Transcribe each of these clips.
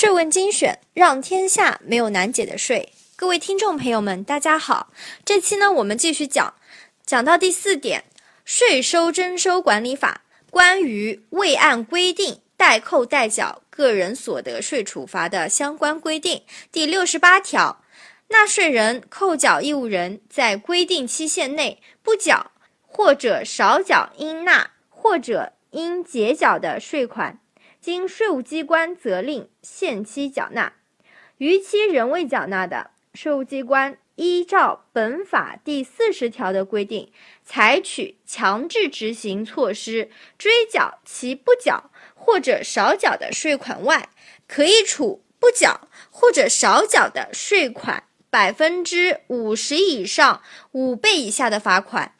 税问精选，让天下没有难解的税。各位听众朋友们，大家好。这期呢，我们继续讲，讲到第四点，《税收征收管理法》关于未按规定代扣代缴个人所得税处罚的相关规定，第六十八条，纳税人、扣缴义务人在规定期限内不缴或者少缴应纳或者应结缴的税款。经税务机关责令限期缴纳，逾期仍未缴纳的，税务机关依照本法第四十条的规定，采取强制执行措施，追缴其不缴或者少缴的税款外，可以处不缴或者少缴的税款百分之五十以上五倍以下的罚款。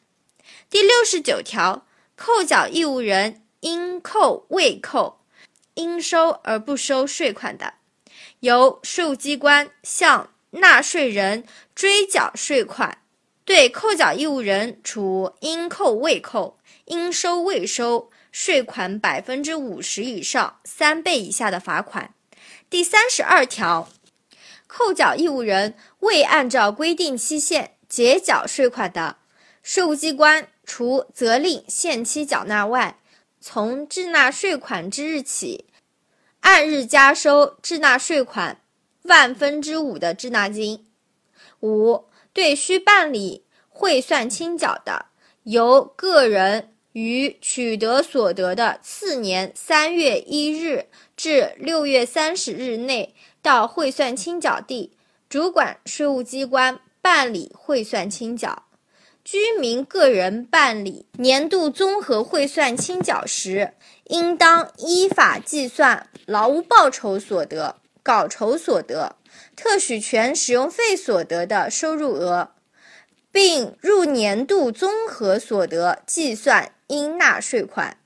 第六十九条，扣缴义务人应扣未扣。应收而不收税款的，由税务机关向纳税人追缴税款；对扣缴义务人处应扣未扣、应收未收税款百分之五十以上三倍以下的罚款。第三十二条，扣缴义务人未按照规定期限结缴税款的，税务机关除责令限期缴纳外，从滞纳税款之日起。按日加收滞纳税款万分之五的滞纳金。五、对需办理汇算清缴的，由个人于取得所得的次年三月一日至六月三十日内，到汇算清缴地主管税务机关办理汇算清缴。居民个人办理年度综合汇算清缴时，应当依法计算劳务报酬所得、稿酬所得、特许权使用费所得的收入额，并入年度综合所得计算应纳税款，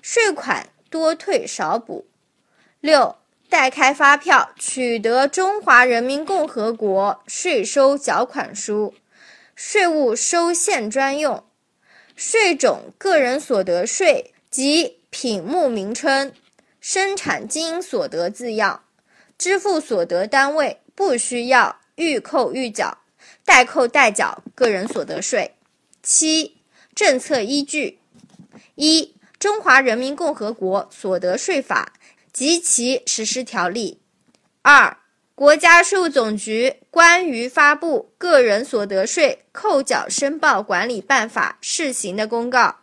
税款多退少补。六、代开发票取得中华人民共和国税收缴款书。税务收现专用，税种个人所得税及品目名称、生产经营所得字样，支付所得单位不需要预扣预缴，代扣代缴个人所得税。七、政策依据：一、《中华人民共和国所得税法》及其实施条例；二、国家税务总局关于发布个人所得税扣缴申报管理办法试行的公告，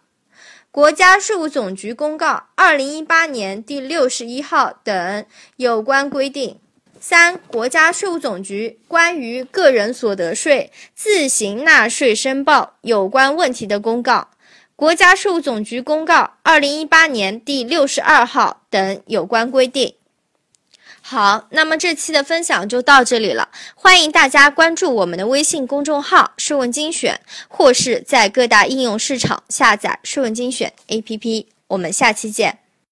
国家税务总局公告二零一八年第六十一号等有关规定。三、国家税务总局关于个人所得税自行纳税申报有关问题的公告，国家税务总局公告二零一八年第六十二号等有关规定。好，那么这期的分享就到这里了。欢迎大家关注我们的微信公众号“税问精选”，或是在各大应用市场下载“税问精选 ”APP。我们下期见。